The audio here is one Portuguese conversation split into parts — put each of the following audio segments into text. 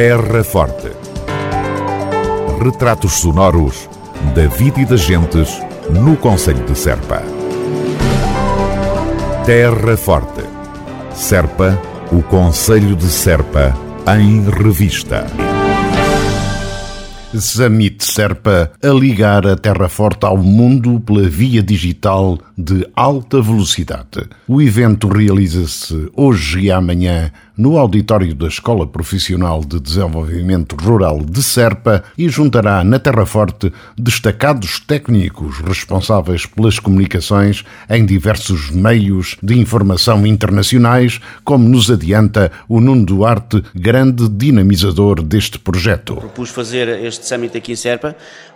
Terra Forte. Retratos sonoros da vida e das gentes no Conselho de Serpa. Terra Forte. Serpa, o Conselho de Serpa, em revista. Zamit Serpa a ligar a Terra Forte ao mundo pela via digital de alta velocidade. O evento realiza-se hoje e amanhã no auditório da Escola Profissional de Desenvolvimento Rural de Serpa e juntará na Terra Forte destacados técnicos responsáveis pelas comunicações em diversos meios de informação internacionais, como nos adianta o Nuno Duarte, grande dinamizador deste projeto. Propus fazer este summit aqui em Serpa,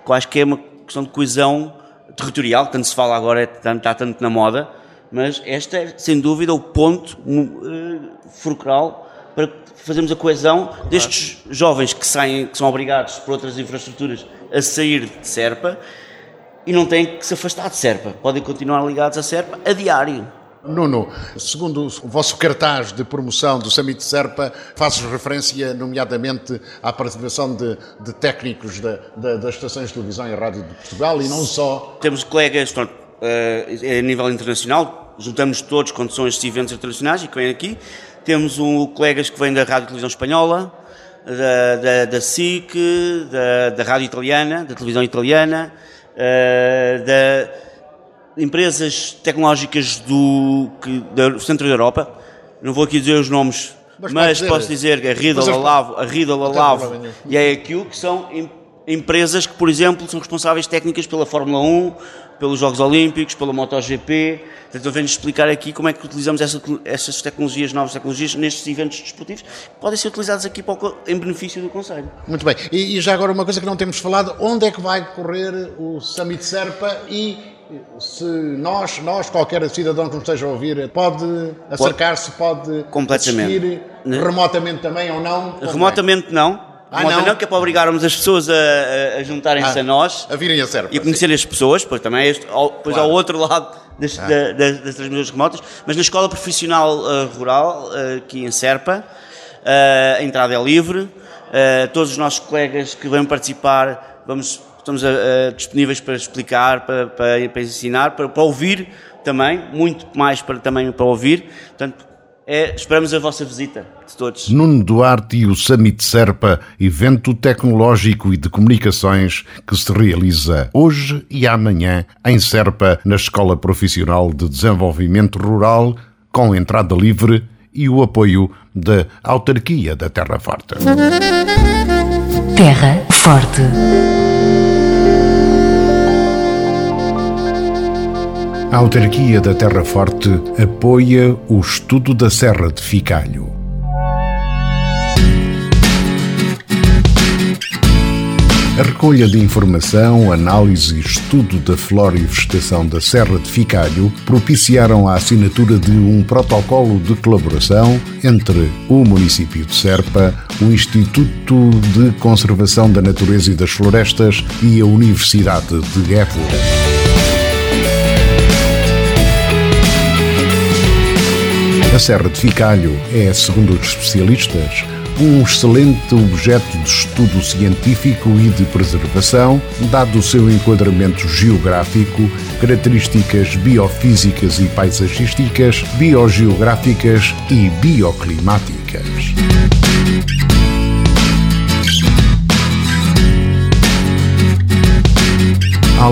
acho que é uma questão de coesão territorial, tanto se fala agora, está tanto na moda, mas este é, sem dúvida, o ponto uh, fulcral para fazermos a coesão destes jovens que saem, que são obrigados por outras infraestruturas a sair de Serpa e não têm que se afastar de Serpa. Podem continuar ligados a Serpa a diário. Nuno, segundo o vosso cartaz de promoção do Summit de Serpa, fazes referência, nomeadamente, à participação de, de técnicos de, de, das estações de televisão e rádio de Portugal e não só. Temos colegas pronto, uh, a nível internacional, juntamos todos quando são estes eventos internacionais e que vêm aqui. Temos um, colegas que vêm da Rádio e Televisão Espanhola, da, da, da SIC, da, da, Rádio Italiana, da Televisão Italiana, uh, da empresas tecnológicas do, que, do centro da Europa. Não vou aqui dizer os nomes, mas, mas dizer, posso dizer que a Riddle, a Lavo, a Riddle, a Lavo e a EQ, que são empresas que, por exemplo, são responsáveis técnicas pela Fórmula 1, pelos Jogos Olímpicos, pela MotoGP. Portanto, eu venho explicar aqui como é que utilizamos essa, essas tecnologias, novas tecnologias, nestes eventos desportivos, que podem ser utilizados aqui para, em benefício do Conselho. Muito bem. E, e, já agora uma coisa que não temos falado, onde é que vai correr o Summit Serpa e se nós, nós, qualquer cidadão que nos esteja a ouvir, pode acercar-se, pode Completamente. assistir né? remotamente também ou não? Remotamente não ah, não? não, que é para obrigarmos as pessoas a, a juntarem-se ah, a nós. A virem a Serpa. E conhecerem as pessoas, pois também é este, ao, depois claro. ao outro lado das, ah. da, das, das transmissões remotas. Mas na Escola Profissional uh, Rural, uh, aqui em Serpa, uh, a entrada é livre. todos os nossos colegas que vêm participar, vamos, estamos disponíveis para explicar, para, para, para ensinar, para, para ouvir também, muito mais para, também para ouvir. Portanto, é, esperamos a vossa visita de todos. Nuno Duarte e o Summit Serpa, evento tecnológico e de comunicações que se realiza hoje e amanhã em Serpa, na Escola Profissional de Desenvolvimento Rural, com entrada livre e o apoio da Autarquia da Terra Forte. Terra Forte. A autarquia da Terra Forte apoia o estudo da Serra de Ficalho. A recolha de informação, análise e estudo da flora e vegetação da Serra de Ficalho propiciaram a assinatura de um protocolo de colaboração entre o município de Serpa, o Instituto de Conservação da Natureza e das Florestas e a Universidade de Évora. A Serra de Ficalho é, segundo os especialistas, um excelente objeto de estudo científico e de preservação, dado o seu enquadramento geográfico, características biofísicas e paisagísticas, biogeográficas e bioclimáticas.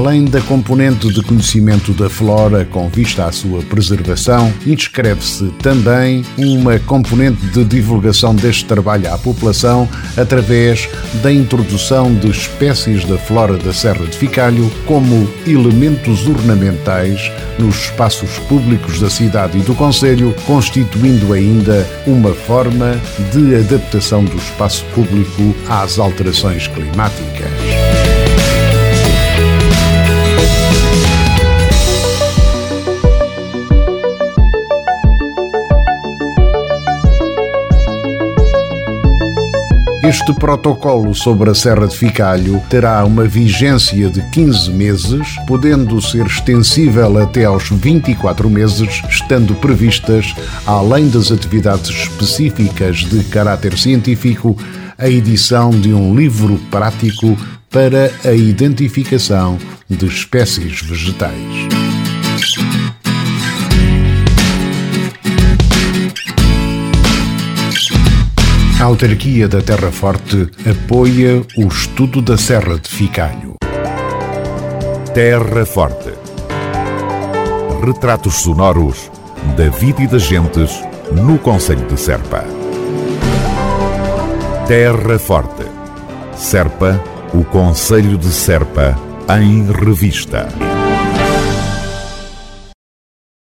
Além da componente de conhecimento da flora com vista à sua preservação, inscreve-se também uma componente de divulgação deste trabalho à população através da introdução de espécies da flora da Serra de Ficalho como elementos ornamentais nos espaços públicos da cidade e do Conselho, constituindo ainda uma forma de adaptação do espaço público às alterações climáticas. Este protocolo sobre a Serra de Ficalho terá uma vigência de 15 meses, podendo ser extensível até aos 24 meses, estando previstas, além das atividades específicas de caráter científico, a edição de um livro prático para a identificação de espécies vegetais. A autarquia da Terra Forte apoia o estudo da Serra de Ficalho. Terra Forte. Retratos sonoros da vida e das gentes no Conselho de Serpa. Terra Forte. Serpa, o Conselho de Serpa, em revista.